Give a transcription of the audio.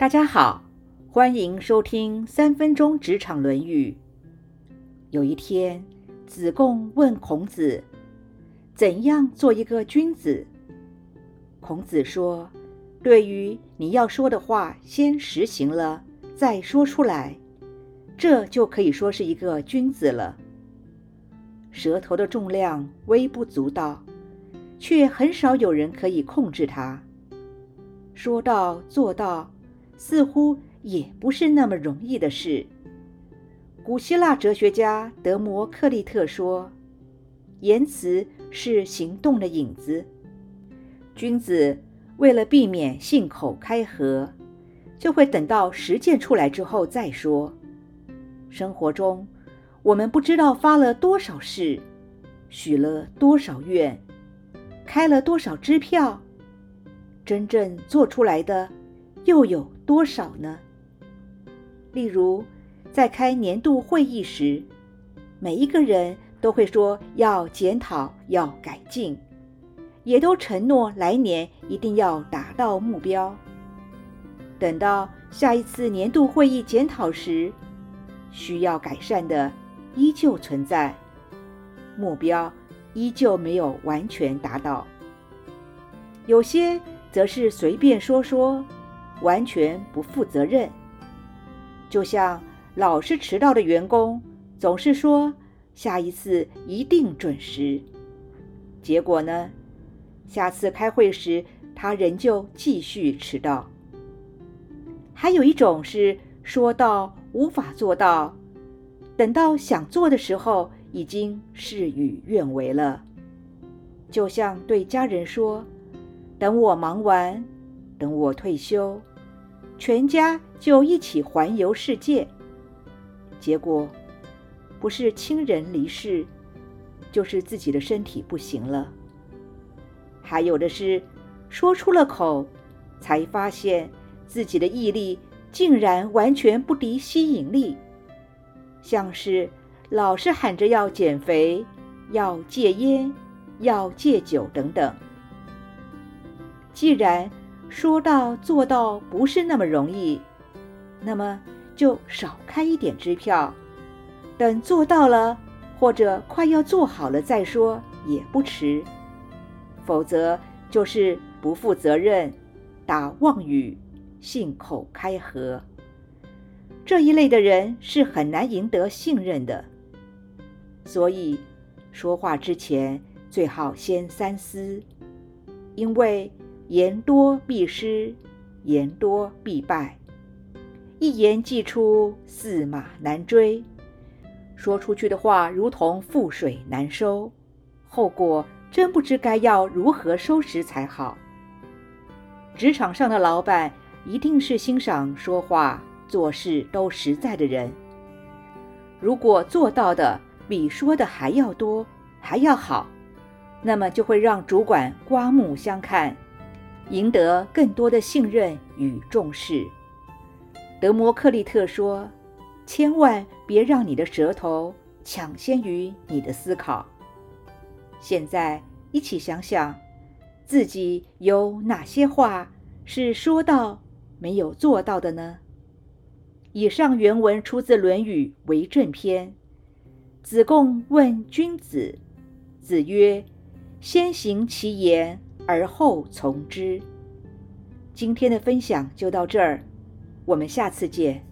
大家好，欢迎收听三分钟职场论语。有一天，子贡问孔子：“怎样做一个君子？”孔子说：“对于你要说的话，先实行了，再说出来，这就可以说是一个君子了。舌头的重量微不足道，却很少有人可以控制它。说到做到。”似乎也不是那么容易的事。古希腊哲学家德摩克利特说：“言辞是行动的影子。”君子为了避免信口开河，就会等到实践出来之后再说。生活中，我们不知道发了多少誓，许了多少愿，开了多少支票，真正做出来的又有？多少呢？例如，在开年度会议时，每一个人都会说要检讨、要改进，也都承诺来年一定要达到目标。等到下一次年度会议检讨时，需要改善的依旧存在，目标依旧没有完全达到。有些则是随便说说。完全不负责任，就像老是迟到的员工，总是说下一次一定准时，结果呢，下次开会时他仍旧继续迟到。还有一种是说到无法做到，等到想做的时候已经事与愿违了，就像对家人说：“等我忙完，等我退休。”全家就一起环游世界，结果不是亲人离世，就是自己的身体不行了。还有的是说出了口，才发现自己的毅力竟然完全不敌吸引力，像是老是喊着要减肥、要戒烟、要戒酒等等。既然说到做到不是那么容易，那么就少开一点支票，等做到了或者快要做好了再说也不迟。否则就是不负责任、打妄语、信口开河。这一类的人是很难赢得信任的。所以说话之前最好先三思，因为。言多必失，言多必败。一言既出，驷马难追。说出去的话如同覆水难收，后果真不知该要如何收拾才好。职场上的老板一定是欣赏说话做事都实在的人。如果做到的比说的还要多，还要好，那么就会让主管刮目相看。赢得更多的信任与重视。德摩克利特说：“千万别让你的舌头抢先于你的思考。”现在一起想想，自己有哪些话是说到没有做到的呢？以上原文出自《论语·为政篇》。子贡问君子，子曰：“先行其言。”而后从之。今天的分享就到这儿，我们下次见。